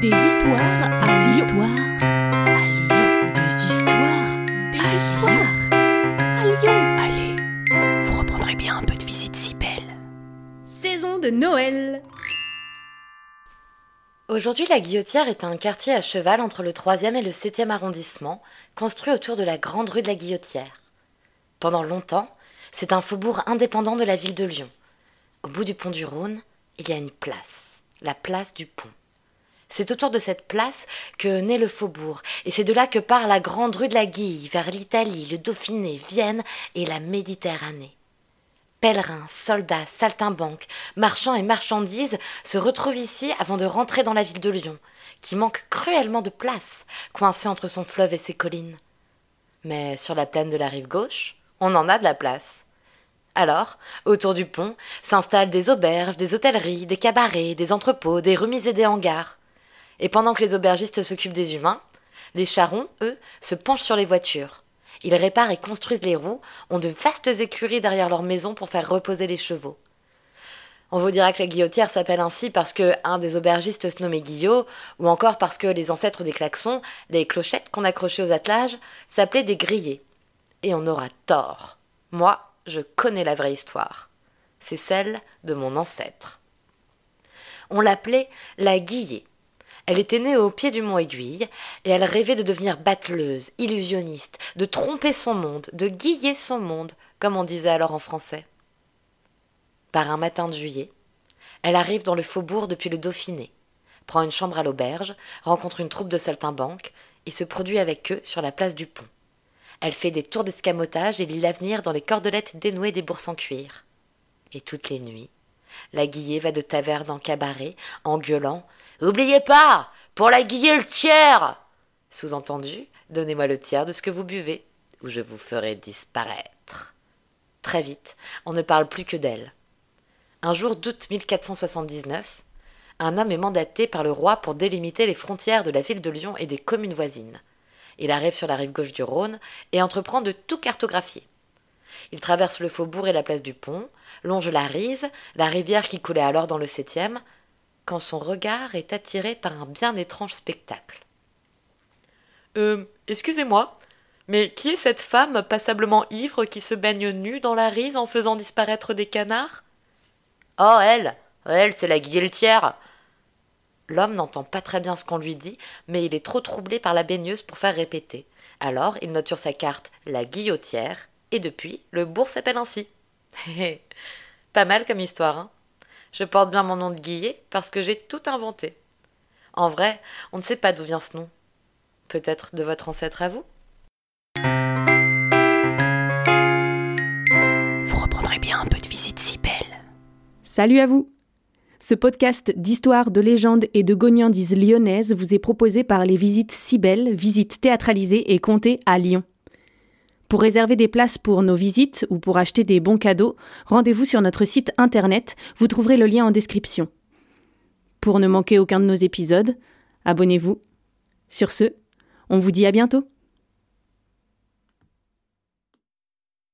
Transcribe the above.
Des histoires à Des Lyon. histoires à Lyon. Des histoires Des à histoires à Lyon. Allez, vous reprendrez bien un peu de visite si belle. Saison de Noël. Aujourd'hui, la Guillotière est un quartier à cheval entre le 3e et le 7e arrondissement, construit autour de la grande rue de la Guillotière. Pendant longtemps, c'est un faubourg indépendant de la ville de Lyon. Au bout du pont du Rhône, il y a une place, la place du pont. C'est autour de cette place que naît le faubourg, et c'est de là que part la grande rue de la Guille vers l'Italie, le Dauphiné, Vienne et la Méditerranée. Pèlerins, soldats, saltimbanques, marchands et marchandises se retrouvent ici avant de rentrer dans la ville de Lyon, qui manque cruellement de place, coincée entre son fleuve et ses collines. Mais sur la plaine de la rive gauche, on en a de la place. Alors, autour du pont, s'installent des auberges, des hôtelleries, des cabarets, des entrepôts, des remises et des hangars. Et pendant que les aubergistes s'occupent des humains, les charrons, eux, se penchent sur les voitures. Ils réparent et construisent les roues, ont de vastes écuries derrière leur maison pour faire reposer les chevaux. On vous dira que la guillotière s'appelle ainsi parce que un des aubergistes se nommait Guillot, ou encore parce que les ancêtres des klaxons, les clochettes qu'on accrochait aux attelages, s'appelaient des grillés. Et on aura tort. Moi, je connais la vraie histoire. C'est celle de mon ancêtre. On l'appelait la Guillée. Elle était née au pied du mont Aiguille, et elle rêvait de devenir batteleuse, illusionniste, de tromper son monde, de guiller son monde, comme on disait alors en français. Par un matin de juillet, elle arrive dans le faubourg depuis le Dauphiné, prend une chambre à l'auberge, rencontre une troupe de saltimbanques, et se produit avec eux sur la place du pont. Elle fait des tours d'escamotage et lit l'avenir dans les cordelettes dénouées des bourses en cuir. Et toutes les nuits, la guillée va de taverne en cabaret, en gueulant Oubliez pas Pour la guiller le tiers Sous-entendu, donnez-moi le tiers de ce que vous buvez, ou je vous ferai disparaître. Très vite, on ne parle plus que d'elle. Un jour d'août 1479, un homme est mandaté par le roi pour délimiter les frontières de la ville de Lyon et des communes voisines. Il arrive sur la rive gauche du Rhône et entreprend de tout cartographier. Il traverse le faubourg et la place du pont, longe la Rise, la rivière qui coulait alors dans le septième, quand son regard est attiré par un bien étrange spectacle. Euh, excusez-moi, mais qui est cette femme passablement ivre qui se baigne nue dans la rise en faisant disparaître des canards? Oh, elle Elle, c'est la guillotière L'homme n'entend pas très bien ce qu'on lui dit, mais il est trop troublé par la baigneuse pour faire répéter. Alors, il note sur sa carte la guillotière, et depuis, le bourg s'appelle ainsi. pas mal comme histoire, hein? Je porte bien mon nom de Guillet parce que j'ai tout inventé. En vrai, on ne sait pas d'où vient ce nom. Peut-être de votre ancêtre à vous Vous reprendrez bien un peu de visite si belle. Salut à vous. Ce podcast d'histoire, de légendes et de gognandises lyonnaises vous est proposé par les visites si belles, visites théâtralisées et comptées à Lyon. Pour réserver des places pour nos visites ou pour acheter des bons cadeaux, rendez-vous sur notre site internet, vous trouverez le lien en description. Pour ne manquer aucun de nos épisodes, abonnez-vous. Sur ce, on vous dit à bientôt.